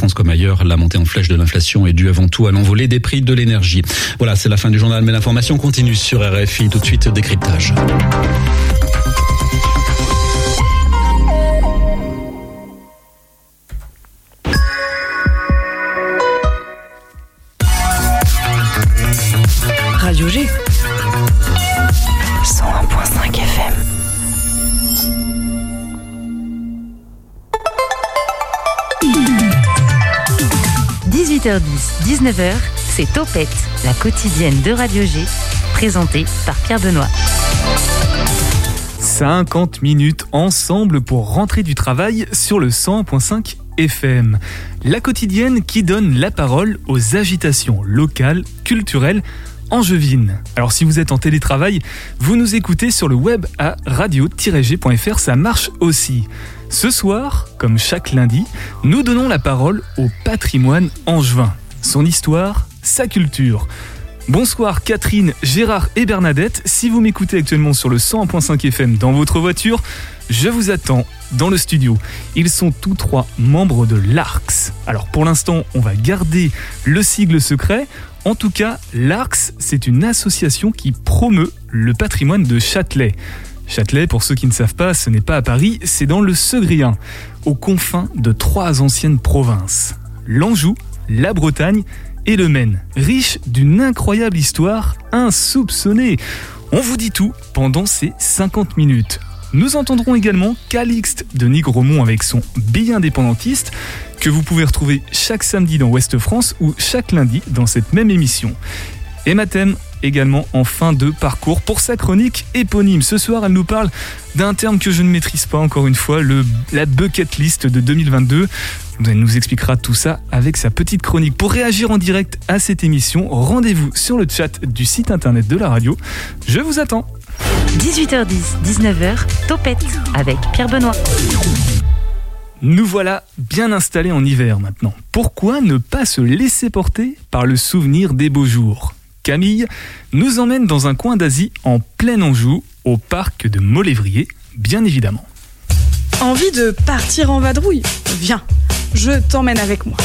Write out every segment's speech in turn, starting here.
France comme ailleurs, la montée en flèche de l'inflation est due avant tout à l'envolée des prix de l'énergie. Voilà, c'est la fin du journal, mais l'information continue sur RFI. Tout de suite, décryptage. 19h, c'est Topette, la quotidienne de Radio G, présentée par Pierre Benoît. 50 minutes ensemble pour rentrer du travail sur le 100.5 FM. La quotidienne qui donne la parole aux agitations locales, culturelles, angevines. Alors si vous êtes en télétravail, vous nous écoutez sur le web à radio-g.fr, ça marche aussi. Ce soir, comme chaque lundi, nous donnons la parole au patrimoine angevin. Son histoire, sa culture. Bonsoir Catherine, Gérard et Bernadette. Si vous m'écoutez actuellement sur le 100.5 FM dans votre voiture, je vous attends dans le studio. Ils sont tous trois membres de l'ARCS. Alors pour l'instant, on va garder le sigle secret. En tout cas, l'ARCS, c'est une association qui promeut le patrimoine de Châtelet. Châtelet, pour ceux qui ne savent pas, ce n'est pas à Paris, c'est dans le Segrien, aux confins de trois anciennes provinces. L'Anjou, la Bretagne et le Maine, riche d'une incroyable histoire insoupçonnée. On vous dit tout pendant ces 50 minutes. Nous entendrons également Calixte de Nigromont avec son billet indépendantiste que vous pouvez retrouver chaque samedi dans Ouest France ou chaque lundi dans cette même émission. Et ma thème également en fin de parcours pour sa chronique éponyme. Ce soir, elle nous parle d'un terme que je ne maîtrise pas encore une fois, le, la bucket list de 2022. Elle nous expliquera tout ça avec sa petite chronique. Pour réagir en direct à cette émission, rendez-vous sur le chat du site internet de la radio. Je vous attends. 18h10, 19h, Topette avec Pierre Benoît. Nous voilà bien installés en hiver maintenant. Pourquoi ne pas se laisser porter par le souvenir des beaux jours? Camille nous emmène dans un coin d'Asie en plein Anjou, au parc de Molévrier, bien évidemment. Envie de partir en vadrouille Viens, je t'emmène avec moi.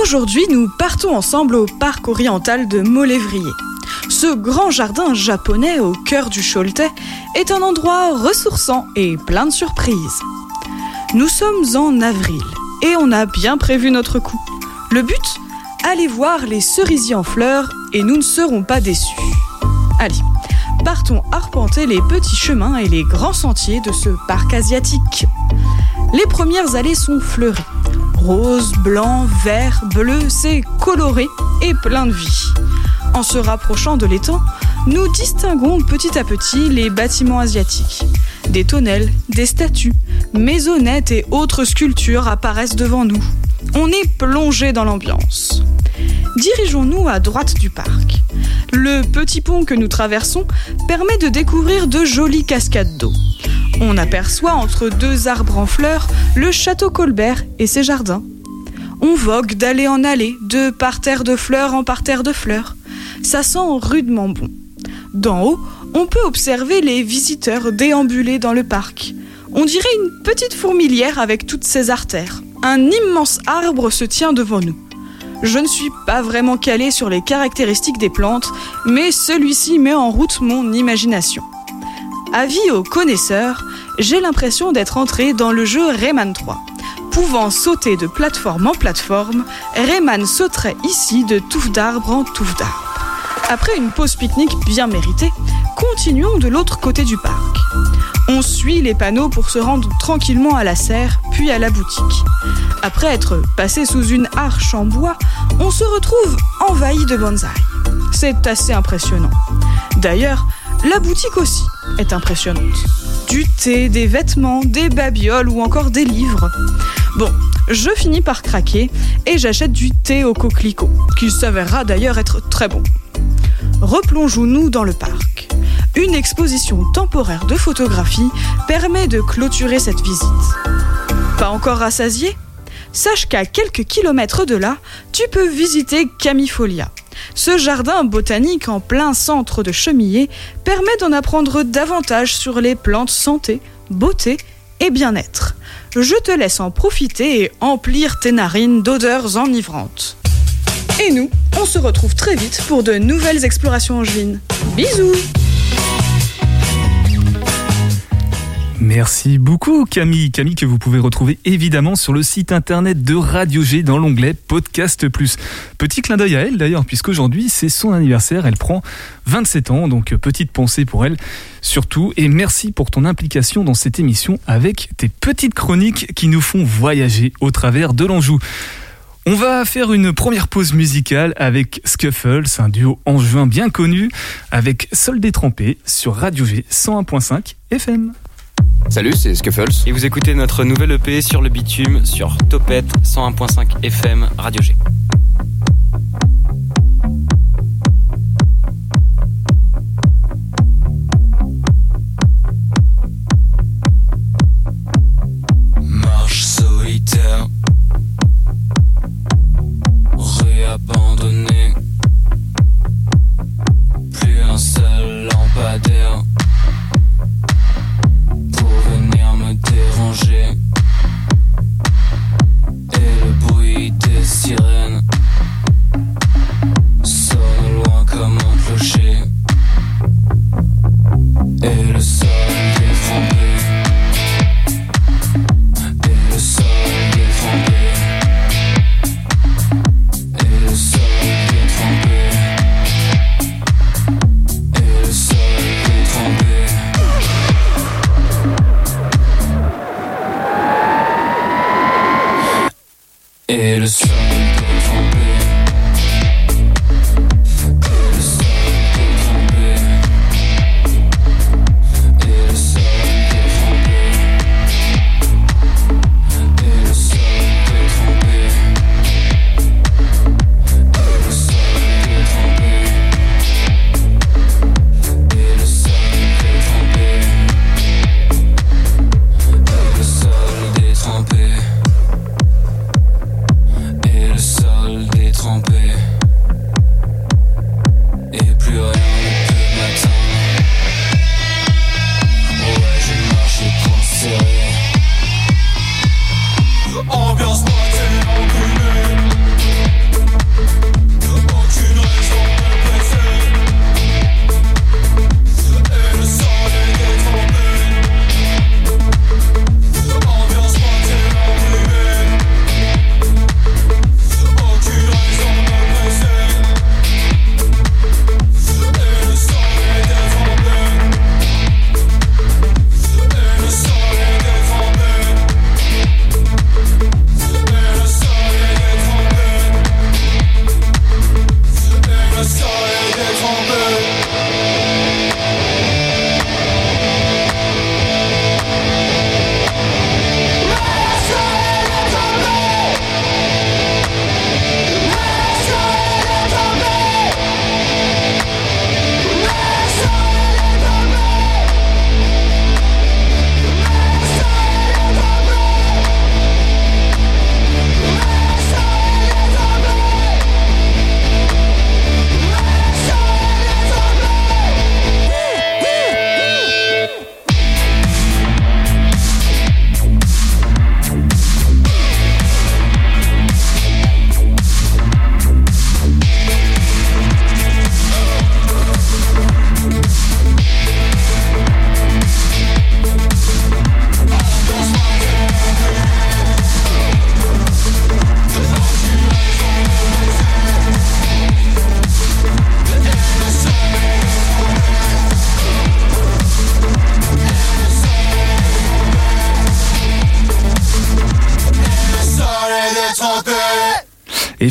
Aujourd'hui, nous partons ensemble au parc oriental de Molévrier. Ce grand jardin japonais au cœur du Choletais est un endroit ressourçant et plein de surprises. Nous sommes en avril et on a bien prévu notre coup. Le but Aller voir les cerisiers en fleurs et nous ne serons pas déçus. Allez, partons arpenter les petits chemins et les grands sentiers de ce parc asiatique. Les premières allées sont fleuries. Rose, blanc, vert, bleu, c'est coloré et plein de vie. En se rapprochant de l'étang, nous distinguons petit à petit les bâtiments asiatiques. Des tonnelles, des statues, maisonnettes et autres sculptures apparaissent devant nous. On est plongé dans l'ambiance. Dirigeons-nous à droite du parc. Le petit pont que nous traversons permet de découvrir de jolies cascades d'eau. On aperçoit entre deux arbres en fleurs le château Colbert et ses jardins. On vogue d'allée en allée, de parterre de fleurs en parterre de fleurs. Ça sent rudement bon. D'en haut, on peut observer les visiteurs déambuler dans le parc. On dirait une petite fourmilière avec toutes ses artères. Un immense arbre se tient devant nous. Je ne suis pas vraiment calé sur les caractéristiques des plantes, mais celui-ci met en route mon imagination. Avis aux connaisseurs, j'ai l'impression d'être entré dans le jeu Rayman 3. Pouvant sauter de plateforme en plateforme, Rayman sauterait ici de touffe d'arbre en touffe d'arbre. Après une pause pique-nique bien méritée, continuons de l'autre côté du parc. On suit les panneaux pour se rendre tranquillement à la serre, puis à la boutique. Après être passé sous une arche en bois, on se retrouve envahi de bonsaï. C'est assez impressionnant. D'ailleurs, la boutique aussi est impressionnante. Du thé, des vêtements, des babioles ou encore des livres. Bon, je finis par craquer et j'achète du thé au coquelicot, qui s'avérera d'ailleurs être très bon. Replongeons-nous dans le parc. Une exposition temporaire de photographie permet de clôturer cette visite. Pas encore rassasié? Sache qu'à quelques kilomètres de là, tu peux visiter Camifolia. Ce jardin botanique en plein centre de Chemillé permet d'en apprendre davantage sur les plantes santé, beauté et bien-être. Je te laisse en profiter et emplir tes narines d'odeurs enivrantes. Et nous, on se retrouve très vite pour de nouvelles explorations angevines. Bisous Merci beaucoup Camille. Camille que vous pouvez retrouver évidemment sur le site internet de Radio G dans l'onglet Podcast Plus. Petit clin d'œil à elle d'ailleurs puisqu'aujourd'hui c'est son anniversaire, elle prend 27 ans donc petite pensée pour elle surtout et merci pour ton implication dans cette émission avec tes petites chroniques qui nous font voyager au travers de l'Anjou. On va faire une première pause musicale avec Scuffles, un duo en juin bien connu, avec Sol détrempé sur Radio G 101.5 FM. Salut, c'est Scuffles. Et vous écoutez notre nouvelle EP sur le bitume sur Topette 101.5 FM Radio G. Plus un seul lampadaire pour venir me déranger. Et le bruit des sirènes sonne loin comme un clocher. Et le sol Et le sol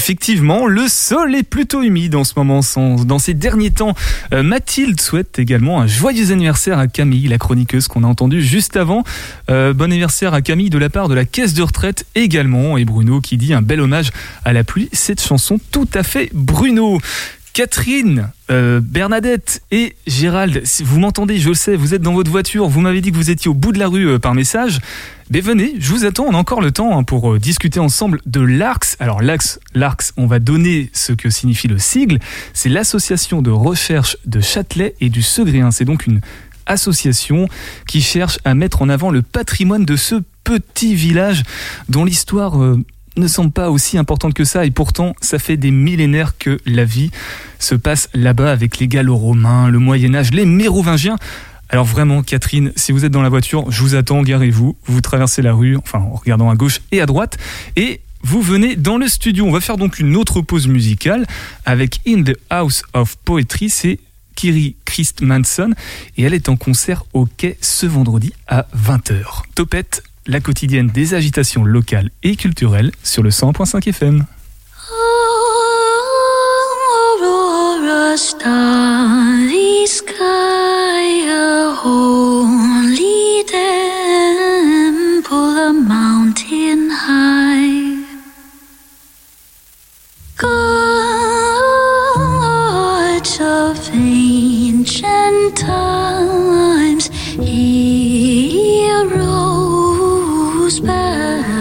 Effectivement, le sol est plutôt humide en ce moment. Dans ces derniers temps, Euh, Mathilde souhaite également un joyeux anniversaire à Camille, la chroniqueuse qu'on a entendue juste avant. Euh, bon anniversaire à Camille de la part de la caisse de retraite également. Et Bruno qui dit un bel hommage à la pluie. Cette chanson tout à fait Bruno. Catherine, euh, Bernadette et Gérald, si vous m'entendez, je le sais, vous êtes dans votre voiture, vous m'avez dit que vous étiez au bout de la rue euh, par message. Mais venez, je vous attends, on a encore le temps hein, pour euh, discuter ensemble de l'ARCS. Alors l'ARCS, l'ARCS, on va donner ce que signifie le sigle. C'est l'association de recherche de Châtelet et du Segréen. C'est donc une association qui cherche à mettre en avant le patrimoine de ce petit village dont l'histoire ne semble pas aussi importante que ça et pourtant ça fait des millénaires que la vie se passe là-bas avec les gallo-romains, le Moyen-Âge, les mérovingiens. Alors vraiment Catherine, si vous êtes dans la voiture, je vous attends, garez-vous, vous traversez la rue, enfin en regardant à gauche et à droite et vous venez dans le studio. On va faire donc une autre pause musicale avec In the House of Poetry, c'est Kiri Christmanson et elle est en concert au quai ce vendredi à 20h. Topette, la quotidienne des agitations locales et culturelles sur le 100.5 FM. Mountain high. goes by.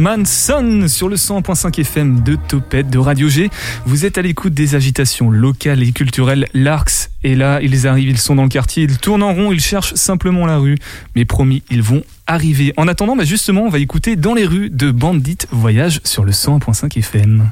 Christman Son sur le 100.5 FM de Topette de Radio G. Vous êtes à l'écoute des agitations locales et culturelles Larks. Et là, ils arrivent, ils sont dans le quartier, ils tournent en rond, ils cherchent simplement la rue. Mais promis, ils vont arriver. En attendant, bah justement, on va écouter Dans les rues de Bandit Voyage sur le 100.5 FM.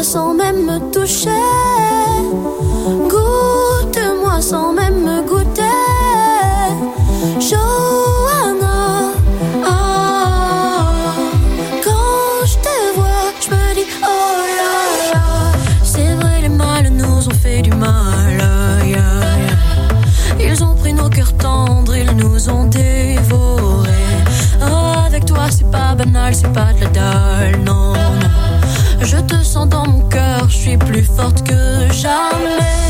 Sans même me toucher. Goûte-moi sans même me goûter. Johanna, ah, quand je te vois, je me dis oh là là. C'est vrai, les mâles nous ont fait du mal. Ils ont pris nos cœurs tendres, ils nous ont dévorés. Avec toi, c'est pas banal, c'est pas de la dalle, non. Je te sens dans mon cœur, je suis plus forte que jamais.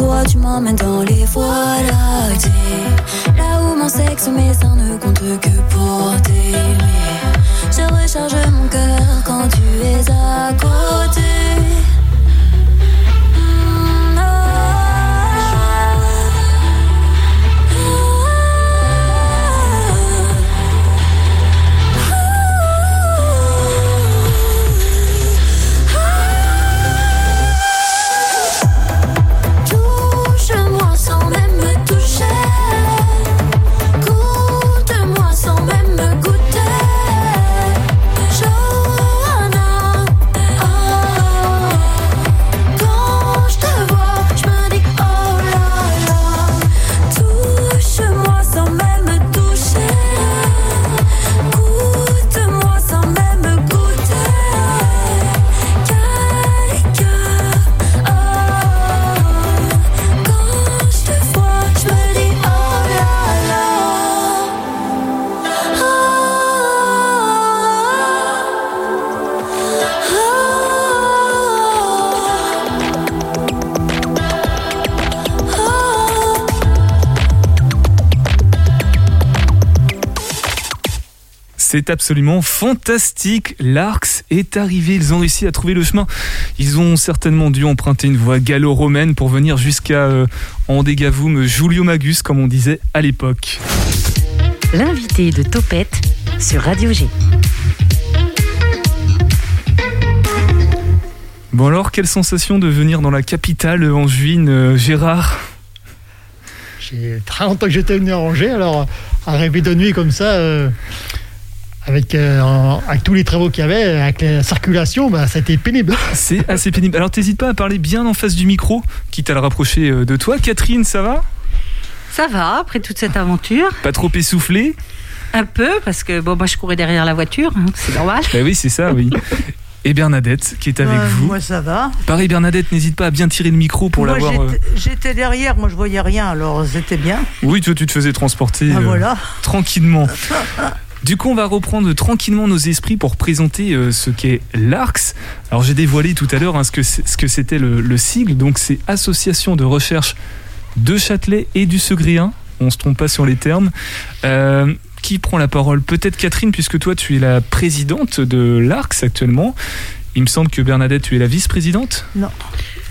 Toi tu m'emmènes dans les voies. Là où mon sexe mes seins ne comptent que pour t'aimer. Je recharge mon cœur quand tu es à côté. C'est absolument fantastique. L'Arx est arrivé. Ils ont réussi à trouver le chemin. Ils ont certainement dû emprunter une voie gallo-romaine pour venir jusqu'à euh, Andegavum Julio Magus, comme on disait à l'époque. L'invité de Topette sur Radio G. Bon alors, quelle sensation de venir dans la capitale angevine, euh, Gérard? J'ai très longtemps que j'étais venu à Angers, alors à rêver de nuit comme ça, euh, avec, euh, en- avec tous les travaux qu'il y avait, avec la circulation, bah, ça a été pénible. C'est assez pénible. Alors t'hésites pas à parler bien en face du micro, quitte à le rapprocher euh, de toi. Catherine, ça va? Ça va, après toute cette aventure. Pas trop essoufflé? Un peu, parce que bon, moi je courais derrière la voiture, hein, c'est normal. Bah oui, c'est ça, oui. Et Bernadette, qui est avec Euh, vous. Moi, ça va. Pareil, Bernadette, n'hésite pas à bien tirer le micro pour l'avoir. euh, j'étais- j'étais derrière, moi, je voyais rien, alors c'était bien. Oui, toi, tu te faisais transporter Ah, euh, voilà. tranquillement. Du coup, on va reprendre tranquillement nos esprits pour présenter euh, ce qu'est l'ARCS. Alors, j'ai dévoilé tout à l'heure hein, ce que c'était le, le sigle. Donc, c'est Association de recherche de Châtelet et du Segréen. On se trompe pas sur les termes. Euh, qui prend la parole? Peut-être Catherine, puisque toi, tu es la présidente de l'ARCS actuellement. Il me semble que Bernadette, tu es la vice-présidente Non.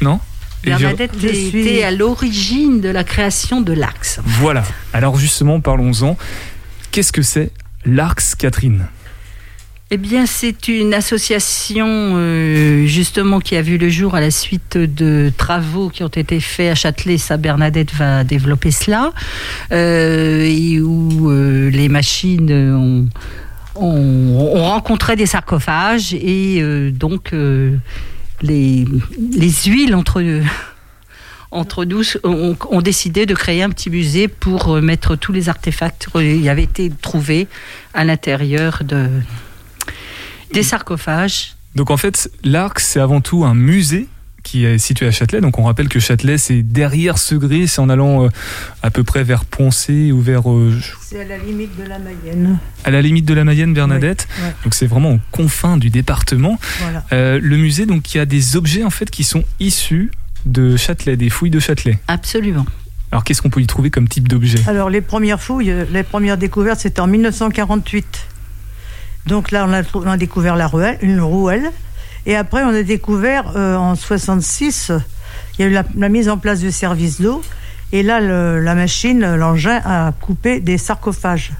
Non? Bernadette Je suis- était à l'origine de la création de l'Axe. Voilà. Alors justement, parlons-en. Qu'est-ce que c'est l'ARCS, Catherine Eh bien, c'est une association euh, justement qui a vu le jour à la suite de travaux qui ont été faits à Châtelet. Ça, Bernadette va développer cela. Euh, et où euh, les machines ont, ont- ont rencontré des sarcophages et donc les, les huiles entre entre nous ont, ont décidé de créer un petit musée pour euh, mettre tous les artefacts qui avaient été trouvés à l'intérieur de, des sarcophages. Donc en fait, l'Arc, c'est avant tout un musée qui est situé à Châtelet. Donc on rappelle que Châtelet, c'est derrière Segré, c'est en allant euh, à peu près vers Poncé ou vers euh, C'est à la limite de la Mayenne. à la limite de la Mayenne, Bernadette. Oui, ouais. Donc c'est vraiment aux confins du département. Voilà. Euh, le musée, donc, il y a des objets en fait qui sont issus de Châtelet, des fouilles de Châtelet. Absolument. Alors qu'est-ce qu'on peut y trouver comme type d'objet? Alors, les premières fouilles, euh, les premières découvertes, c'était en 1948. Donc là, on a, trou- on a découvert la ruelle, une rouelle. Et après, on a découvert euh, en 66, il y a eu la, la mise en place du service d'eau. Et là, le- la machine, l'engin, a coupé des sarcophages.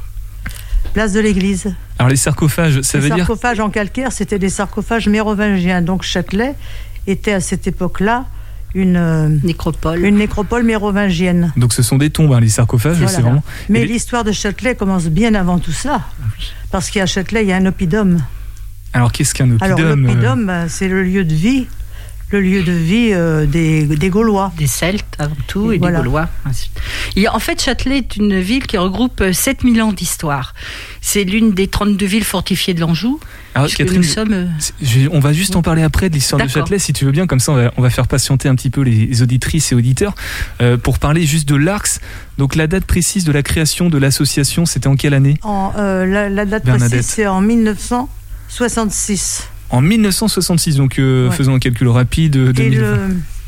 Place de l'église. Alors les sarcophages, ça les veut dire sarcophages en calcaire, c'était des sarcophages mérovingiens. Donc Châtelet était à cette époque-là une, euh, Nécropole. une nécropole mérovingienne. donc ce sont des tombes, hein, les sarcophages, Voilà. c'est vraiment. Mais l'histoire de Châtelet commence bien avant tout ça. Parce qu'à Châtelet, il y a un oppidum. Alors qu'est-ce qu'un Alors oppidum euh, l'oppidum, ben, c'est le lieu de vie, le lieu de vie euh, des, des Gaulois. Des Celtes avant tout Et et, voilà. des Gaulois. ensuite. Et en fait, Châtelet est une ville qui regroupe euh, 7000 ans d'histoire. C'est l'une des 32 villes fortifiées de l'Anjou. Alors, puisque Catherine, nous sommes. euh, on va juste en parler après de l'histoire de. Châtelet, si tu veux bien, comme ça on va, on va faire patienter un petit peu les auditrices et auditeurs euh, pour parler juste de l'ARCS. Donc la date précise de la création de l'association, c'était en quelle année? En, euh, la, la date Bernadette. précise, c'est en 1966. En 1966, donc euh, Ouais. faisons un calcul rapide, euh, Et 2020. le,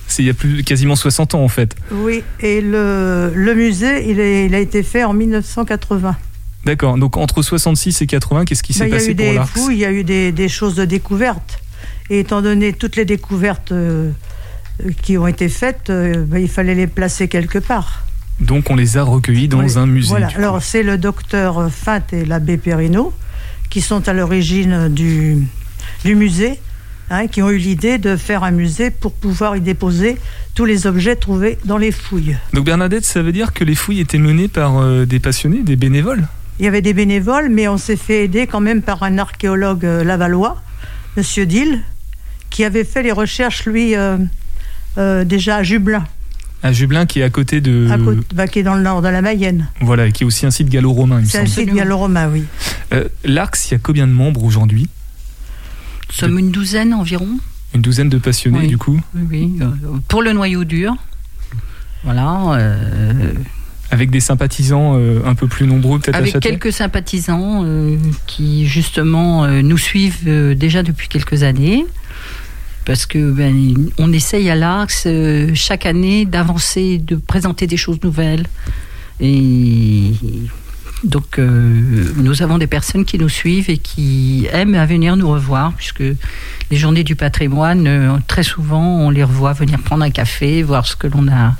C'est il y a plus quasiment 60 ans en fait. Oui, et le, le musée, il, est- il a été fait en 1980. D'accord. Donc entre 66 et 80, qu'est-ce qui s'est a passé pour l'Arx il y a eu des, des choses de découverte. Et étant donné toutes les découvertes euh, qui ont été faites, euh, bah, il fallait les placer quelque part. Donc on les a recueillis dans Oui, un musée. Voilà. Alors c'est le docteur Fint et l'abbé Perrineau qui sont à l'origine du, du musée, hein, qui ont eu l'idée de faire un musée pour pouvoir y déposer tous les objets trouvés dans les fouilles. Donc Bernadette, ça veut dire que les fouilles étaient menées par euh, des passionnés, des bénévoles? Il y avait des bénévoles, mais on s'est fait aider quand même par un archéologue euh, lavallois, Monsieur Dill, qui avait fait les recherches, lui, euh, déjà à Jublin, À Jublin qui est à côté de... à côté- bah, qui est dans le nord de la Mayenne. Voilà, qui est aussi un site gallo-romain, C'est un site gallo-romain, oui. Euh, L'Arx, il y a combien de membres aujourd'hui? Nous sommes une douzaine environ. Une douzaine de passionnés Oui. du coup Oui, oui. euh, Pour le noyau dur. Voilà. euh, Avec des sympathisants euh, un peu plus nombreux peut-être à avec Châtelet quelques sympathisants euh, qui justement nous suivent déjà depuis quelques années. Parce que ben, on essaye à l'Axe chaque année d'avancer, de présenter des choses nouvelles. Et donc euh, nous avons des personnes qui nous suivent et qui aiment à venir nous revoir, puisque les journées du patrimoine, euh, très souvent, on les revoit venir prendre un café, voir ce que l'on a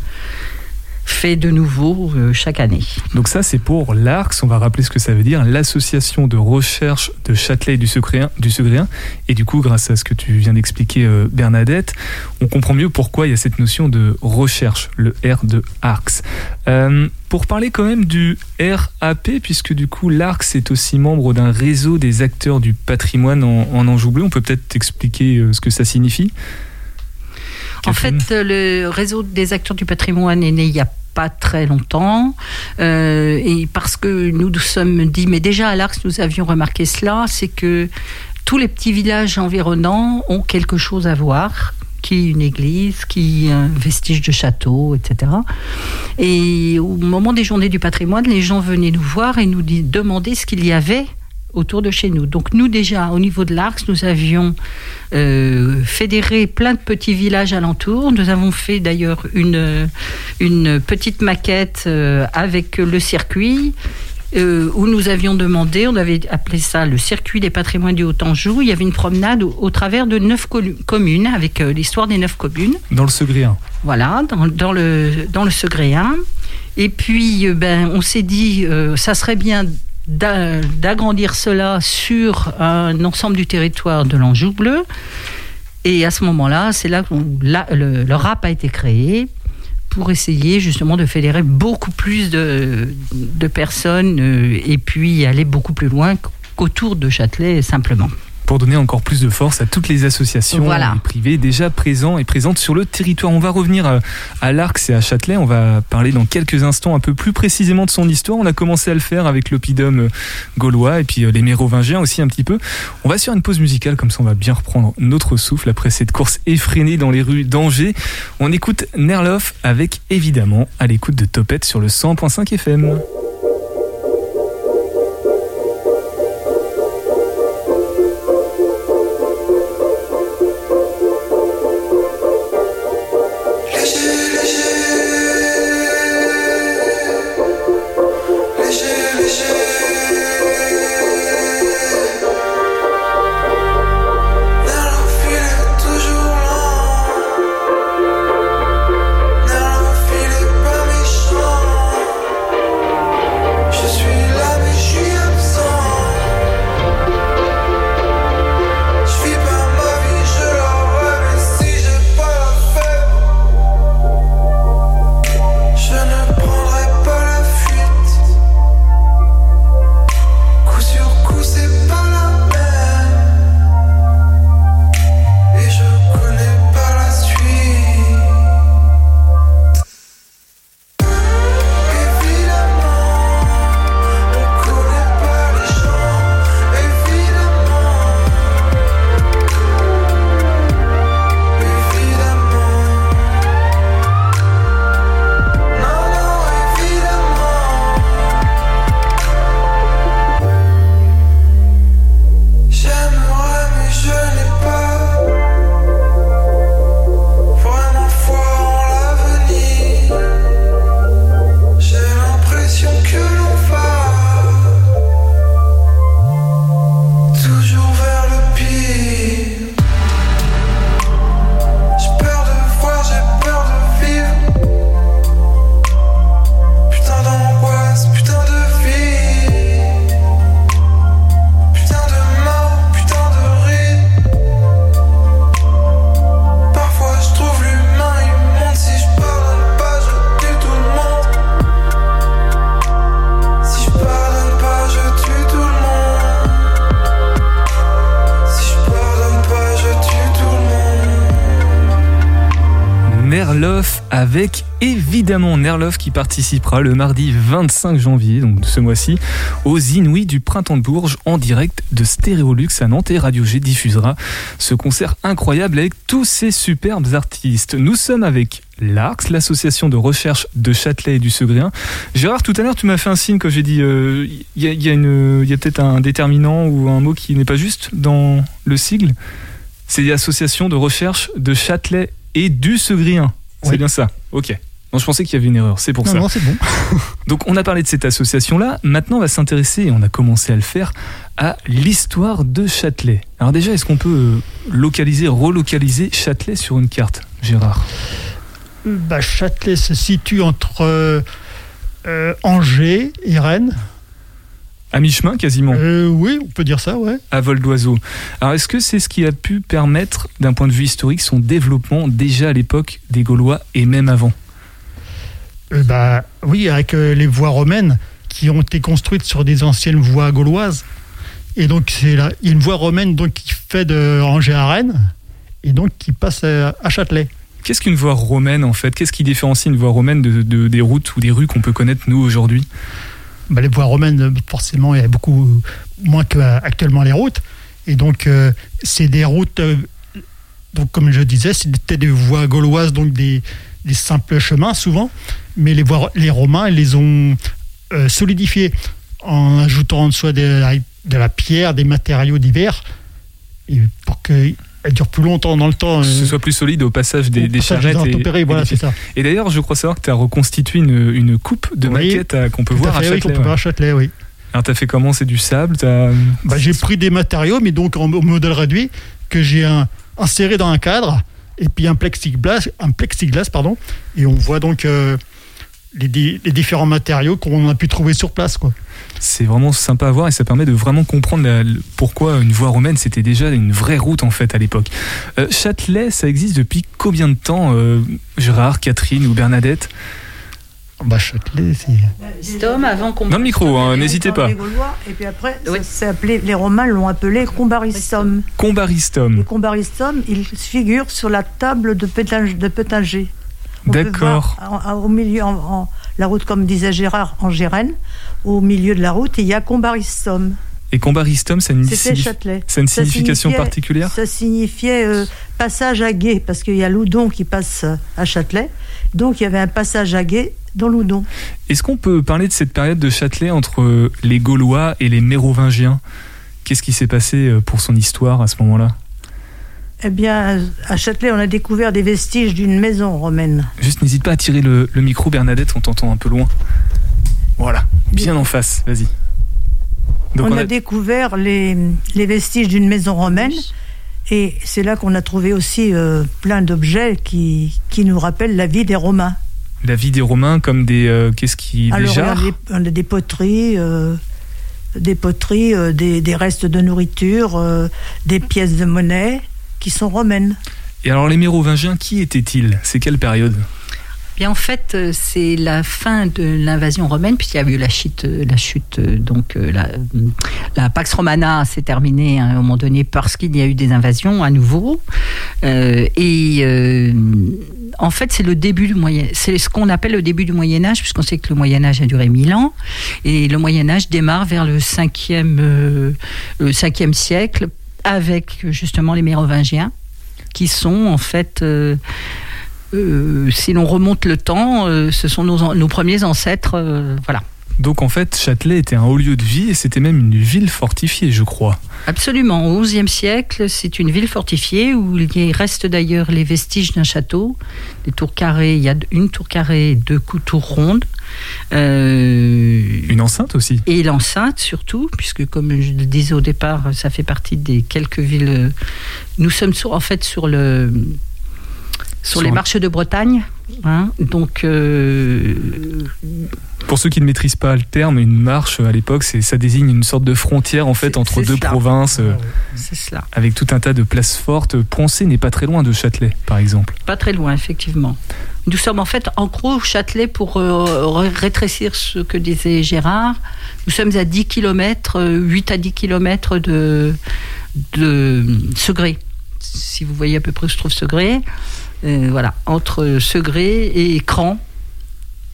fait de nouveau euh, chaque année. Donc ça c'est pour l'Arx, on va rappeler ce que ça veut dire, l'association de recherche de Châtelet et du Segréen, du Segréen. Et du coup, grâce à ce que tu viens d'expliquer euh, Bernadette, on comprend mieux pourquoi il y a cette notion de recherche, le R de Arx. Euh, pour parler quand même du RAP, puisque du coup l'Arx est aussi membre d'un réseau des acteurs du patrimoine en, en Anjou bleu, on peut peut-être expliquer ce que ça signifie? En fait, le réseau des acteurs du patrimoine est né il y a pas très longtemps euh, et parce que nous nous sommes dit mais déjà à l'Arx nous avions remarqué cela c'est que tous les petits villages environnants ont quelque chose à voir qui est une église, qui est un vestige de château, etc. Et au moment des journées du patrimoine, les gens venaient nous voir et nous demander ce qu'il y avait autour de chez nous. Donc nous déjà, au niveau de l'Arx, nous avions euh, fédéré plein de petits villages alentours. Nous avons fait d'ailleurs une, une petite maquette euh, avec le circuit. euh, où nous avions demandé, on avait appelé ça le circuit des patrimoines du Haut-Anjou. Il y avait une promenade au, au travers de neuf communes, avec l'histoire des neuf communes. Dans le Segréen. Voilà, dans, dans le, dans le Segréen. Et puis, ben, on s'est dit, euh, ça serait bien d'agrandir cela sur un ensemble du territoire de l'Anjou bleu. Et à ce moment-là, c'est là que le, le RAP a été créé pour essayer justement de fédérer beaucoup plus de, de personnes euh, et puis aller beaucoup plus loin qu'autour de Châtelet simplement. Pour donner encore plus de force à toutes les associations Voilà. privées déjà présents et présentes sur le territoire. On va revenir à, à l'Arx et à Châtelet. On va parler dans quelques instants un peu plus précisément de son histoire. On a commencé à le faire avec l'oppidum euh, gaulois et puis euh, les mérovingiens aussi un petit peu. On va sur une pause musicale, comme ça on va bien reprendre notre souffle après cette course effrénée dans les rues d'Angers. On écoute Nerloff avec évidemment à l'écoute de Topette sur le 100.5 FM. Avec évidemment Nerloff qui participera le mardi 25 janvier, donc ce mois-ci, aux Inouïs du Printemps de Bourges en direct de Stéréolux à Nantes et Radio G diffusera ce concert incroyable avec tous ces superbes artistes. Nous sommes avec l'ARCS, l'association de recherche de Châtelet et du Segrien. Gérard, tout à l'heure, tu m'as fait un signe quand j'ai dit euh, il y a, il y a a peut-être un déterminant ou un mot qui n'est pas juste dans le sigle. C'est l'association de recherche de Châtelet et du Segrien. C'est Oui. bien ça Ok. Non, je pensais qu'il y avait une erreur, c'est pour Non, ça. non, c'est bon. Donc on a parlé de cette association-là, maintenant on va s'intéresser, et on a commencé à le faire, à l'histoire de Châtelet. Alors déjà, est-ce qu'on peut euh, localiser, relocaliser Châtelet sur une carte, Gérard? Bah, Châtelet se situe entre euh, Angers et Rennes. À mi-chemin quasiment, Euh, oui, on peut dire ça, ouais. à vol d'oiseau. Alors est-ce que c'est ce qui a pu permettre, d'un point de vue historique, son développement déjà à l'époque des Gaulois et même avant? Euh, bah, oui, avec euh, les voies romaines qui ont été construites sur des anciennes voies gauloises. Et donc, c'est là, une voie romaine donc, qui fait de Angers à Rennes et donc qui passe à Châtelet. Qu'est-ce qu'une voie romaine en fait? Qu'est-ce qui différencie une voie romaine de, de- des routes ou des rues qu'on peut connaître nous aujourd'hui? Bah, les voies romaines, euh, forcément, il y a beaucoup moins qu'actuellement les routes. Et donc, euh, c'est des routes, euh, donc, comme je disais, c'était des voies gauloises, donc des, simples chemins souvent. Mais les, voies, les Romains, les ont euh, solidifiées en ajoutant de la, de la pierre, des matériaux divers, pour qu'elles durent plus longtemps dans le temps. Que ce euh, soit plus solide au passage des, des charrettes. et- intempéries, et voilà, des c'est ça. Et d'ailleurs, je crois savoir que tu as reconstitué une, une coupe de Oui, maquettes à- qu'on peut voir à à fait, oui, Châtelet. qu'on peut voir à Châtelet, oui. Alors, t'as fait comment? C'est du sable Bah, j'ai pris des matériaux, mais donc en modèle réduit, que j'ai inséré dans un cadre, et puis un plexiglas, un plexiglas pardon, et on voit donc euh, les, di- les différents matériaux qu'on a pu trouver sur place. Quoi. C'est vraiment sympa à voir et ça permet de vraiment comprendre la- le- pourquoi une voie romaine c'était déjà une vraie route en fait à l'époque. Euh, Châtelet, ça existe depuis combien de temps euh, Gérard, Catherine ou Bernadette? Bah, Châtelet, c'est. Cet homme, avant qu'on. Dans le micro, hein, n'hésitez pas. Les Gaulois, et puis après, ça s'est appelé, les Romains l'ont appelé Combaristum. Combaristum. Le Combaristum, il figure sur la table de, de Pétinger. D'accord. Au milieu, en, en- la route, comme disait Gérard, en Gérène, au milieu de la route, il y a Combaristum. Et Combaristum, a une, Châtelet. ça a une Ça signification particulière Ça signifiait euh, passage à guet, parce qu'il y a Loudon qui passe à Châtelet. Donc il y avait un passage à guet dans Loudon. Est-ce qu'on peut parler de cette période de Châtelet entre euh, les Gaulois et les Mérovingiens? Qu'est-ce qui s'est passé euh, pour son histoire à ce moment-là? Eh bien, à Châtelet, on a découvert des vestiges d'une maison romaine. Juste n'hésite pas à tirer le, le micro, Bernadette, on t'entend un peu loin. Voilà, bien en face, vas-y. On, on a, découvert les, les vestiges d'une maison romaine. Et c'est là qu'on a trouvé aussi euh, plein d'objets qui, qui nous rappellent la vie des Romains. la vie des Romains comme des euh, qu'est-ce qui des Alors, y a des- on a des poteries, euh, des poteries, des, des restes de nourriture, des pièces de monnaie qui sont romaines. Et alors les Mérovingiens, qui étaient-ils? C'est quelle période? Bien, en fait, euh, c'est la fin de l'invasion romaine, puisqu'il y a eu la chute, euh, la chute euh, donc la, la Pax Romana s'est terminée hein, à un moment donné parce qu'il y a eu des invasions à nouveau. Euh, et euh, en fait, c'est le début du Moyen, c'est ce qu'on appelle le début du Moyen Âge, puisqu'on sait que le Moyen Âge a duré 1000 ans, et le Moyen Âge démarre vers le 5e, euh, le 5e siècle avec justement les Mérovingiens, qui sont en fait euh, euh, si l'on remonte le temps, euh, ce sont nos, nos premiers ancêtres. voilà. Donc en fait, Châtelet était un haut lieu de vie et c'était même une ville fortifiée, je crois. Absolument. Au XIe siècle, c'est une ville fortifiée où il y reste d'ailleurs les vestiges d'un château, des tours carrées. Il y a une tour carrée et deux tours rondes. Euh, Une enceinte aussi. et l'enceinte surtout, puisque comme je le disais au départ, ça fait partie des quelques villes. Nous sommes sur, en fait sur le sur, Sur les marches de Bretagne. Hein. donc euh, Pour ceux qui ne maîtrisent pas le terme, une marche à l'époque, ça désigne une sorte de frontière en fait entre deux cela. provinces, euh, c'est cela. avec tout un tas de places fortes. Poncé n'est pas très loin de Châtelet, par exemple. Pas très loin, effectivement. Nous sommes en fait en gros Châtelet pour euh, ré- rétrécir ce que disait Gérard. Nous sommes à 10 km, 8 à 10 km de, de Segré. si vous voyez à peu près où se trouve Segré. Euh, voilà, entre Segré et Cran.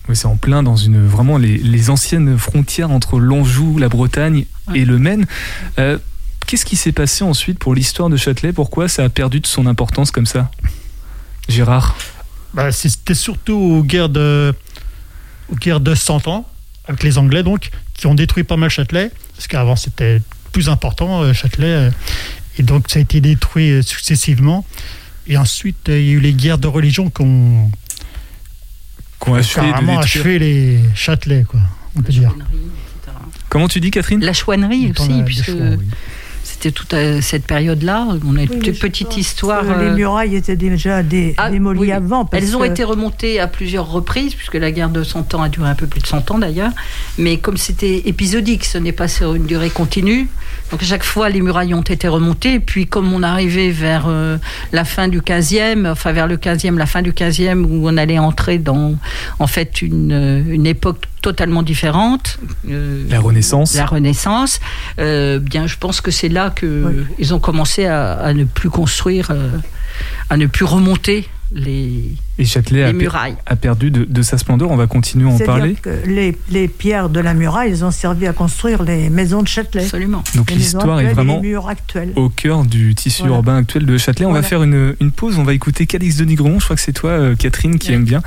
Oui, c'est en plein dans une vraiment les, les anciennes frontières entre l'Anjou, la Bretagne et le Maine. Euh, Qu'est-ce qui s'est passé ensuite pour l'histoire de Châtelet? Pourquoi ça a perdu de son importance comme ça? Gérard? Bah, C'était surtout aux guerres de, aux guerres de 100 ans, avec les Anglais donc, qui ont détruit pas mal Châtelet, parce qu'avant c'était plus important, euh, Châtelet, et donc ça a été détruit successivement. Et ensuite, euh, il y a eu les guerres de religion qui ont Qu'on a carrément achevé les Châtelet, quoi, on peut dire. Comment tu dis, Catherine? La chouannerie aussi, la- puisque oui. C'était toute euh, cette période-là. On a une Oui, petite histoire. Les euh, murailles étaient déjà dé- Ah, démolies oui. avant. parce Elles ont que- été remontées à plusieurs reprises, puisque la guerre de 100 ans a duré un peu plus de 100 ans d'ailleurs. Mais comme c'était épisodique, ce n'est pas sur une durée continue. Donc à chaque fois, les murailles ont été remontées. Et puis comme on arrivait vers euh, la fin du 15e, enfin vers le 15e, la fin du 15e, où on allait entrer dans en fait une, une époque totalement différente. euh, La Renaissance. La Renaissance. euh, bien, je pense que c'est là que ils ont commencé à, à ne plus construire, euh, à ne plus remonter les, Et Châtelet les a, per- murailles. a perdu de, de sa splendeur. On va continuer à en C'est-à-dire parler. que les, les pierres de la muraille, elles ont servi à construire les maisons de Châtelet. Absolument. Donc l'histoire est vraiment au cœur du tissu Voilà. urbain actuel de Châtelet. On va faire une, une pause, on va écouter Calix de Nigromont. Je crois que c'est toi, euh, Catherine, qui aime bien.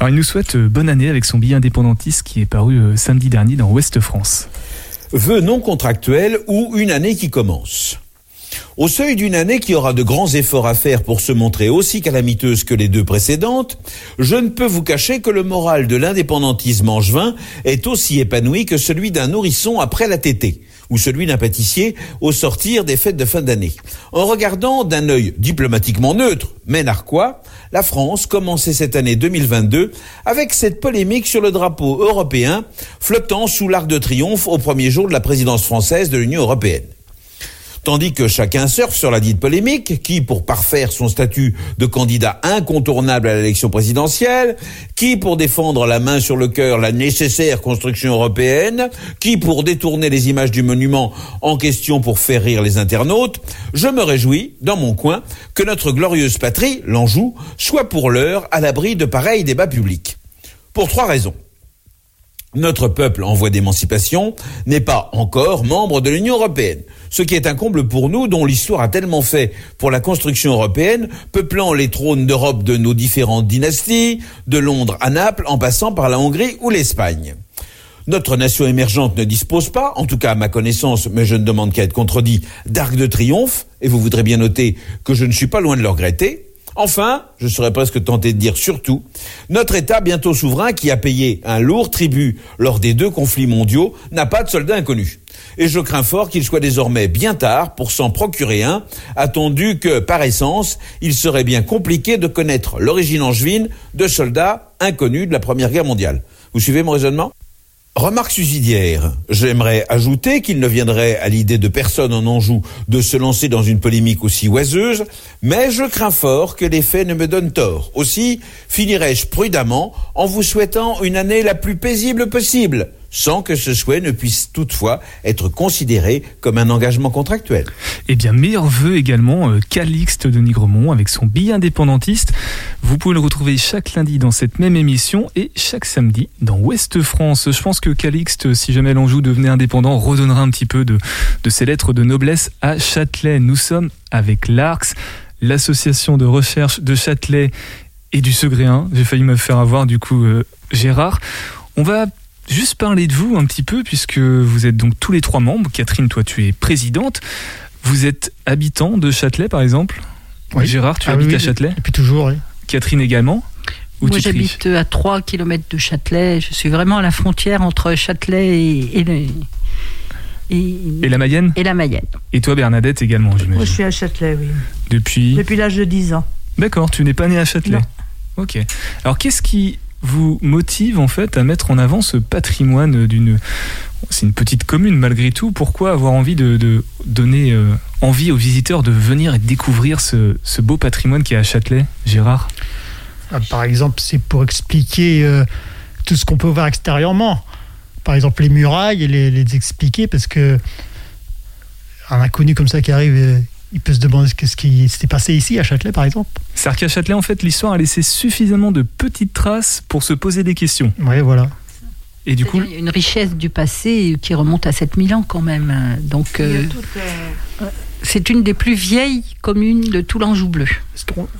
Alors il nous souhaite euh, bonne année avec son billet indépendantiste qui est paru euh, samedi dernier dans Ouest France. Vœux non contractuels ou une année qui commence. Au seuil d'une année qui aura de grands efforts à faire pour se montrer aussi calamiteuse que les deux précédentes, je ne peux vous cacher que le moral de l'indépendantisme angevin est aussi épanoui que celui d'un nourrisson après la tétée, ou celui d'un pâtissier au sortir des fêtes de fin d'année. En regardant d'un œil diplomatiquement neutre, mais narquois, la France commençait cette année 2022 avec cette polémique sur le drapeau européen flottant sous l'arc de triomphe au premier jour de la présidence française de l'Union européenne. Tandis que chacun surfe sur la dite polémique, qui pour parfaire son statut de candidat incontournable à l'élection présidentielle, qui pour défendre la main sur le cœur la nécessaire construction européenne, qui pour détourner les images du monument en question pour faire rire les internautes, je me réjouis, dans mon coin, que notre glorieuse patrie, l'Anjou, soit pour l'heure à l'abri de pareils débats publics. Pour trois raisons. Notre peuple en voie d'émancipation n'est pas encore membre de l'Union européenne, ce qui est un comble pour nous dont l'histoire a tellement fait pour la construction européenne, peuplant les trônes d'Europe de nos différentes dynasties, de Londres à Naples en passant par la Hongrie ou l'Espagne. Notre nation émergente ne dispose pas, en tout cas à ma connaissance, mais je ne demande qu'à être contredit, d'arc de triomphe, et vous voudrez bien noter que je ne suis pas loin de le regretter. Enfin, je serais presque tenté de dire surtout, notre État bientôt souverain qui a payé un lourd tribut lors des deux conflits mondiaux n'a pas de soldats inconnus. Et je crains fort qu'il soit désormais bien tard pour s'en procurer un, attendu que, par essence, il serait bien compliqué de connaître l'origine angevine de soldats inconnus de la Première Guerre mondiale. Vous suivez mon raisonnement? Remarque subsidiaire. J'aimerais ajouter qu'il ne viendrait à l'idée de personne en Anjou de se lancer dans une polémique aussi oiseuse, mais je crains fort que les faits ne me donnent tort. Aussi, finirai-je prudemment en vous souhaitant une année la plus paisible possible, sans que ce souhait ne puisse toutefois être considéré comme un engagement contractuel. Eh bien, meilleur vœu également, euh, Calixte de Nigremont avec son billet indépendantiste. Vous pouvez le retrouver chaque lundi dans cette même émission et chaque samedi dans Ouest France. Je pense que Calixte, si jamais l'Anjou devenait indépendant, redonnera un petit peu de, de ses lettres de noblesse à Châtelet. Nous sommes avec l'ARCS, l'association de recherche de Châtelet et du Segréen. J'ai failli me faire avoir du coup euh, Gérard. On va juste parler de vous un petit peu puisque vous êtes donc tous les trois membres. Catherine, toi tu es présidente. Vous êtes habitant de Châtelet par exemple Oui. Gérard, tu Ah habites oui, à Châtelet Depuis toujours, oui. Catherine également Moi, j'habite à 3 km de Châtelet. Je suis vraiment à la frontière entre Châtelet et, et, le- et- Et la Mayenne et la Mayenne. Et toi Bernadette également, Moi, j'imagine. je suis à Châtelet, oui. Depuis Depuis l'âge de 10 ans. D'accord, tu n'es pas né à Châtelet. Non. Ok. Alors qu'est-ce qui vous motive en fait à mettre en avant ce patrimoine d'une c'est une petite commune malgré tout. Pourquoi avoir envie de, donner euh, envie aux visiteurs de venir et découvrir ce, ce beau patrimoine qui est à Châtelet, Gérard? Ah, Par exemple, c'est pour expliquer euh, tout ce qu'on peut voir extérieurement. Par exemple, les murailles, et les, les expliquer parce que un inconnu comme ça qui arrive, euh, il peut se demander ce qui s'était passé ici à Châtelet, par exemple. C'est-à-dire qu'à Châtelet, en fait, l'histoire a laissé suffisamment de petites traces pour se poser des questions. Oui, voilà. Et du coup, Il y a une richesse du passé qui remonte à 7000 ans quand même. Donc, euh, euh, c'est une des plus vieilles communes de tout l'Anjou bleu.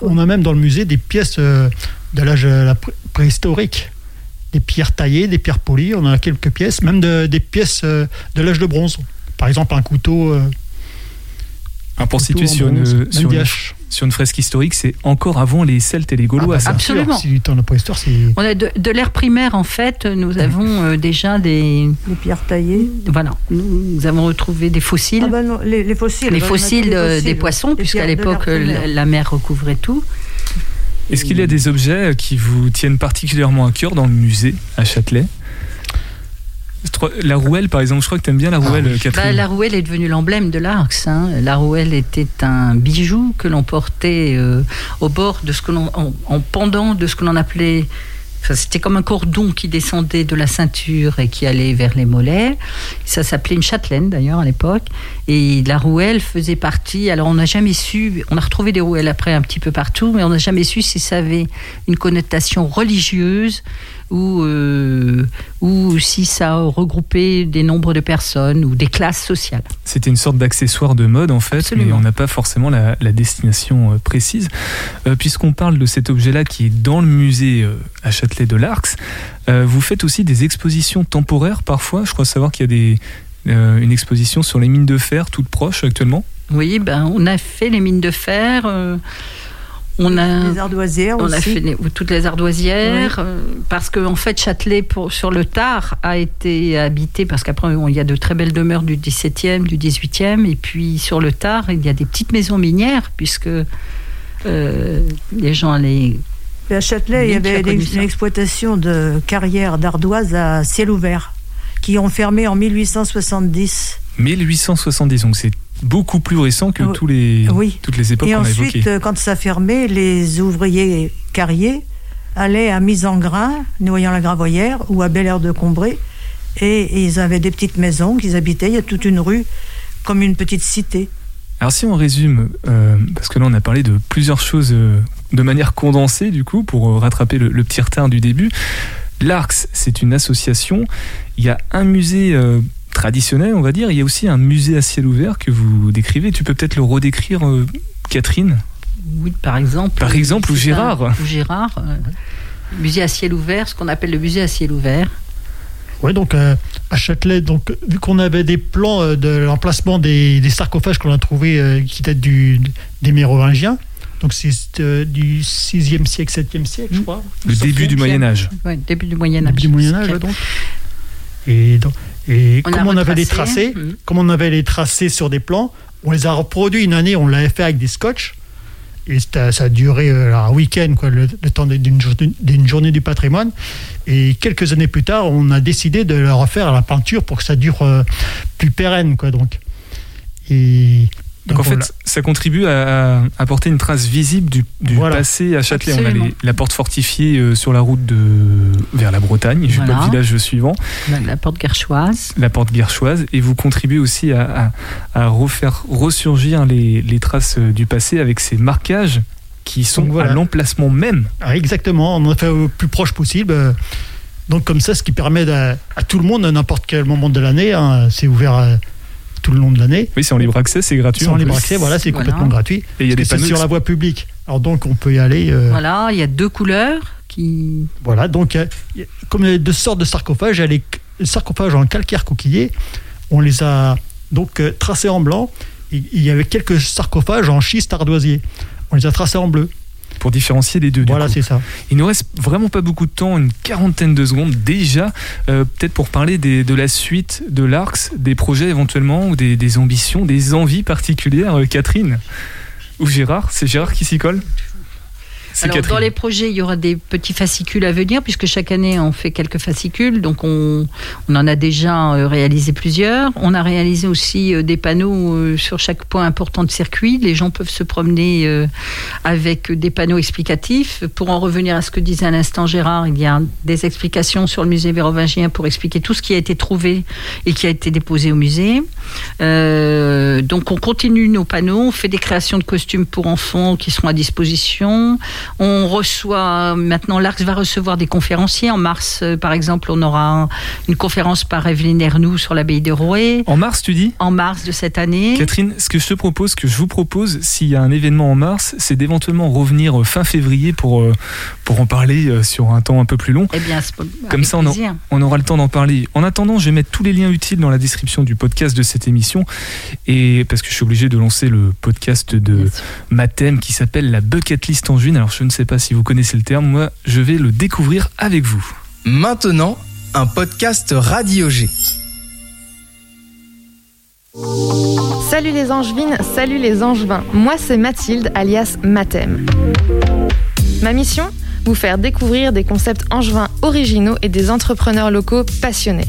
On a même dans le musée des pièces euh, de l'âge préhistorique. Des pierres taillées, des pierres polies, on en a quelques pièces, même de- des pièces de l'âge de bronze. Par exemple, un couteau. Alors pour situer sur bronze, une, sur, des une, haches. sur une fresque historique, c'est encore avant les Celtes et les Gaulois. Ah bah, Absolument. Si du temps de la préhistoire, c'est. On a de, de l'ère primaire, en fait, nous avons euh, déjà des. les pierres taillées. Voilà, nous, avons retrouvé des fossiles. Ah bah non, les, les fossiles. les fossiles, euh, fossiles. des poissons, puisqu'à l'époque, euh, la mer recouvrait tout. Est-ce qu'il y a des objets qui vous tiennent particulièrement à cœur dans le musée à Châtelet? La rouelle, par exemple, je crois que tu aimes bien la rouelle, Bah, Catherine. la rouelle est devenue l'emblème de l'Arx. hein. La rouelle était un bijou que l'on portait euh, au bord de ce que l'on, en, en pendant de ce que l'on appelait. enfin, c'était comme un cordon qui descendait de la ceinture et qui allait vers les mollets. Ça s'appelait une châtelaine d'ailleurs à l'époque. Et la rouelle faisait partie. Alors on n'a jamais su. On a retrouvé des rouelles après un petit peu partout, mais on n'a jamais su si ça avait une connotation religieuse ou, euh, ou si ça regroupait des nombres de personnes ou des classes sociales. C'était une sorte d'accessoire de mode en fait, Absolument. mais on n'a pas forcément la, la destination euh, précise. Euh, Puisqu'on parle de cet objet-là qui est dans le musée euh, à Châtelet de l'Arx, euh, vous faites aussi des expositions temporaires parfois. Je crois savoir qu'il y a des, une exposition sur les mines de fer toutes proches actuellement. Oui, ben, on a fait les mines de fer. On a, Les ardoisières on a aussi. fait les- toutes les ardoisières euh, parce que en fait Châtelet pour, sur le tard a été habité parce qu'après il y a de très belles demeures du 17e, du 18e et puis sur le tard il y a des petites maisons minières puisque euh, les gens allaient Et à Châtelet, il y avait une, exploitation de carrières d'ardoise à ciel ouvert qui ont fermé en 1870. 1870, donc c'est beaucoup plus récent que tous les, Oui. toutes les époques Et qu'on a évoquées. ensuite, euh, quand ça fermait, les ouvriers carriers allaient à Mise en Grain, noyant la Gravoyère, ou à Bel Air de Combray. Et ils avaient des petites maisons qu'ils habitaient. Il y a toute une rue, comme une petite cité. Alors si on résume, euh, parce que là on a parlé de plusieurs choses euh, de manière condensée du coup pour rattraper le, le petit retard du début. L'Arx, c'est une association. Il y a un musée euh, traditionnel, on va dire. Il y a aussi un musée à ciel ouvert que vous décrivez. Tu peux peut-être le redécrire, euh, Catherine? Oui, par exemple. Par exemple, ou Gérard. un- Ou Gérard. euh, musée à ciel ouvert, ce qu'on appelle le musée à ciel ouvert. Oui, donc euh, à Châtelet, donc, vu qu'on avait des plans euh, de l'emplacement des, des sarcophages qu'on a trouvés euh, qui datent du, des Mérovingiens, donc c'est euh, du 6e siècle, 7e siècle, je crois. Le début du Moyen Âge. Ouais, début du Moyen Âge. Début du Moyen Âge, donc. Et, donc, et On comme on avait les tracés, comme on avait les tracés sur des plans, on les a reproduits une année, on l'avait fait avec des scotch. Et ça a duré euh, un week-end, quoi, le, le temps d'une journée, d'une journée du patrimoine. Et quelques années plus tard, on a décidé de le refaire à la peinture pour que ça dure euh, plus pérenne. Quoi, donc. Et, Donc, en fait, ça contribue à, à apporter une trace visible du, du Voilà. passé à Châtelet. On a les- la porte fortifiée euh, sur la route de, vers la Bretagne, je sais pas Voilà. le village suivant. La, porte guerchoise. la porte guerchoise et vous contribuez aussi à, à- à refaire ressurgir les, les traces euh, du passé avec ces marquages qui sont voilà. à l'emplacement même. Ah, exactement, on en a fait au plus proche possible. Donc comme ça, ce qui permet à, à tout le monde, à n'importe quel moment de l'année, hein, c'est ouvert euh, tout le long de l'année. Oui, c'est en libre accès, c'est gratuit. C'est en en libre accès, voilà, c'est Voilà. complètement gratuit. Et il y a des panneaux. sur la voie publique. Alors donc on peut y aller. euh, Voilà, il y a deux couleurs qui. Voilà, donc euh, y a- comme il y a deux sortes de sarcophages, il y a les sarcophages en calcaire coquillé. On les a donc euh, tracés en blanc. Il il y avait quelques sarcophages en schiste ardoisier. On les a tracés en bleu. Pour différencier les deux. Voilà, c'est ça. Il nous reste vraiment pas beaucoup de temps, une quarantaine de secondes déjà. Euh, Peut-être pour parler des- de la suite de l'ARX, des projets éventuellement, ou des, des ambitions, des envies particulières, euh, Catherine ou Gérard. C'est Gérard qui s'y colle? Alors, Catherine. dans les projets, il y aura des petits fascicules à venir, puisque chaque année, on fait quelques fascicules. Donc, on, on en a déjà euh, réalisé plusieurs. On a réalisé aussi euh, des panneaux euh, sur chaque point important de circuit. Les gens peuvent se promener avec des panneaux explicatifs. Pour en revenir à ce que disait à l'instant Gérard, il y a des explications sur le musée mérovingien pour expliquer tout ce qui a été trouvé et qui a été déposé au musée. Euh, donc on continue nos panneaux, on fait des créations de costumes pour enfants qui seront à disposition. On reçoit maintenant l'Arx va recevoir des conférenciers. En mars, euh, par exemple, on aura une conférence par Evelyne Ernoux sur l'abbaye de Rouet. En mars, tu dis? En mars de cette année. Catherine, ce que je te propose, ce que je vous propose, s'il y a un événement en mars, c'est d'éventuellement revenir euh, fin février pour, euh, pour en parler sur un temps un peu plus long. Eh bien, Comme ça, on, on aura le temps d'en parler. En attendant, je vais mettre tous les liens utiles dans la description du podcast de cette émission. Et parce que je suis obligé de lancer le podcast de Mathem qui s'appelle la Bucket List en juin. Alors, je ne sais pas si vous connaissez le terme. Moi, je vais le découvrir avec vous. Maintenant, un podcast Radio G. Salut les angevines, salut les angevins. Moi c'est Mathilde alias Mathem. Ma mission Vous faire découvrir des concepts angevins originaux et des entrepreneurs locaux passionnés.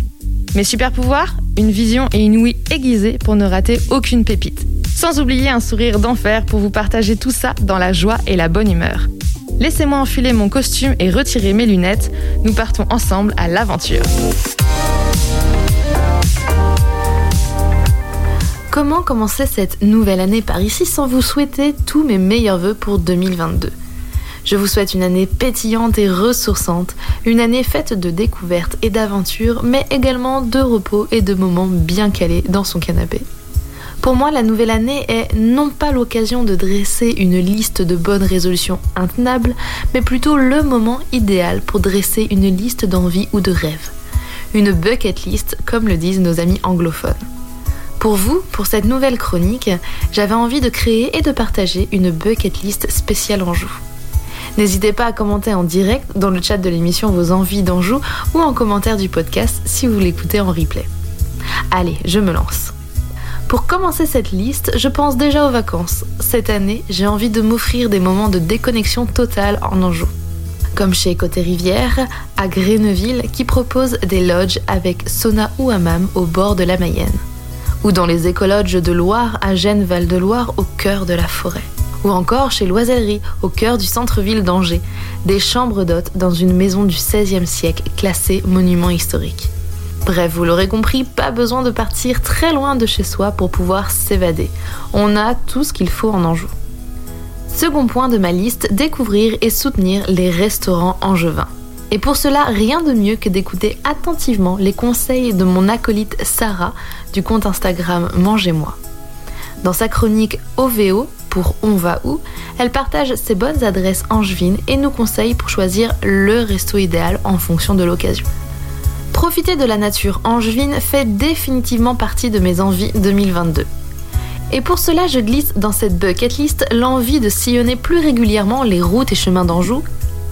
Mes super pouvoirs Une vision et une ouïe aiguisée pour ne rater aucune pépite. Sans oublier un sourire d'enfer pour vous partager tout ça dans la joie et la bonne humeur. Laissez-moi enfiler mon costume et retirer mes lunettes. Nous partons ensemble à l'aventure. Comment commencer cette nouvelle année par ici sans vous souhaiter tous mes meilleurs voeux pour 2022 Je vous souhaite une année pétillante et ressourçante, une année faite de découvertes et d'aventures, mais également de repos et de moments bien calés dans son canapé. Pour moi, la nouvelle année est non pas l'occasion de dresser une liste de bonnes résolutions intenables, mais plutôt le moment idéal pour dresser une liste d'envies ou de rêves. Une bucket list, comme le disent nos amis anglophones. Pour vous, pour cette nouvelle chronique, j'avais envie de créer et de partager une bucket list spéciale Anjou. N'hésitez pas à commenter en direct dans le chat de l'émission vos envies d'Anjou ou en commentaire du podcast si vous l'écoutez en replay. Allez, je me lance. Pour commencer cette liste, je pense déjà aux vacances. Cette année, j'ai envie de m'offrir des moments de déconnexion totale en Anjou. Comme chez Côté Rivière, à Gréneville, qui propose des lodges avec sauna ou hammam au bord de la Mayenne ou dans les écologes de Loire à Gênes-Val-de-Loire au cœur de la forêt. Ou encore chez Loisellerie, au cœur du centre-ville d'Angers, des chambres d'hôtes dans une maison du XVIe siècle classée monument historique. Bref, vous l'aurez compris, pas besoin de partir très loin de chez soi pour pouvoir s'évader. On a tout ce qu'il faut en Anjou. Second point de ma liste, découvrir et soutenir les restaurants angevins. Et pour cela, rien de mieux que d'écouter attentivement les conseils de mon acolyte Sarah du compte Instagram Mangez-moi. Dans sa chronique OVO pour On va où, elle partage ses bonnes adresses angevines et nous conseille pour choisir le resto idéal en fonction de l'occasion. Profiter de la nature angevine fait définitivement partie de mes envies 2022. Et pour cela, je glisse dans cette bucket list l'envie de sillonner plus régulièrement les routes et chemins d'Anjou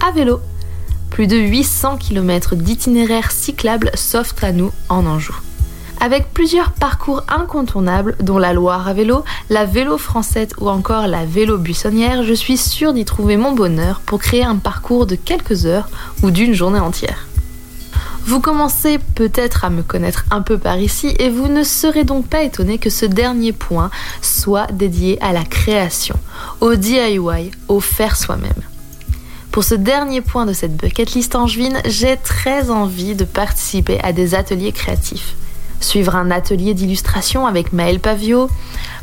à vélo. Plus de 800 km d'itinéraires cyclables s'offrent à nous en Anjou. Avec plusieurs parcours incontournables, dont la Loire à vélo, la vélo française ou encore la vélo buissonnière, je suis sûre d'y trouver mon bonheur pour créer un parcours de quelques heures ou d'une journée entière. Vous commencez peut-être à me connaître un peu par ici et vous ne serez donc pas étonné que ce dernier point soit dédié à la création, au DIY, au faire soi-même. Pour ce dernier point de cette bucket list angevine, j'ai très envie de participer à des ateliers créatifs. Suivre un atelier d'illustration avec Maël Pavio,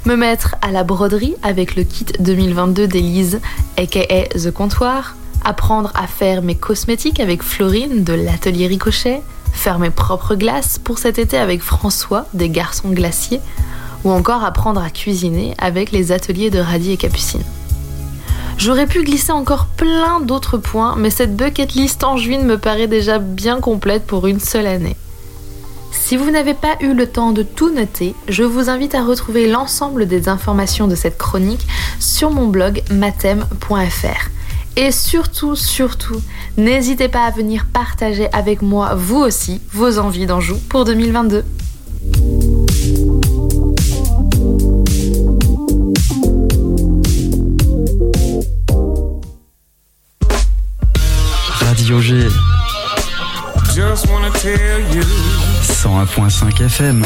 me mettre à la broderie avec le kit 2022 d'Élise, aka The Comptoir, apprendre à faire mes cosmétiques avec Florine de l'atelier Ricochet, faire mes propres glaces pour cet été avec François des Garçons Glaciers, ou encore apprendre à cuisiner avec les ateliers de Radis et Capucine. J'aurais pu glisser encore plein d'autres points, mais cette bucket list angevine me paraît déjà bien complète pour une seule année. Si vous n'avez pas eu le temps de tout noter, je vous invite à retrouver l'ensemble des informations de cette chronique sur mon blog mathem.fr. Et surtout, surtout, n'hésitez pas à venir partager avec moi, vous aussi, vos envies d'Anjou pour 2022. Radio G. 101.5 FM.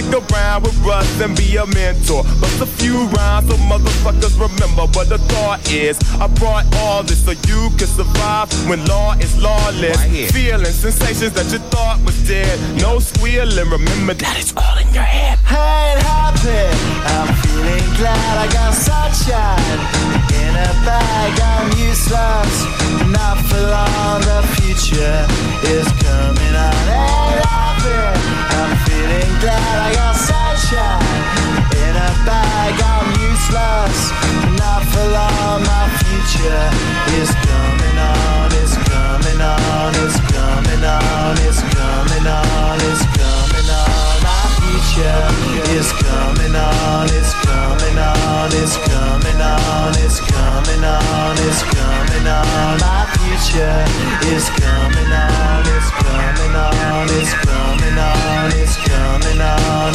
around with Russ and be a mentor. Bust a few rhymes so motherfuckers remember what the thought is. I brought all this so you can survive when law is lawless. Feeling sensations that you thought was dead. No squealing, remember that it's all in your head. ain't happy. I'm feeling glad I got sunshine in a bag. I'm useless, not for long. The future is coming on. Ain't happy. I'm feeling glad I got sunshine in a bag. I'm useless, not for long. My future is coming on. It's coming on. It's coming on. It's coming on. It's coming on. My future is coming on. It's coming on. It's coming on. It's coming on. It's coming on. My future is coming on. It's coming on. It's coming on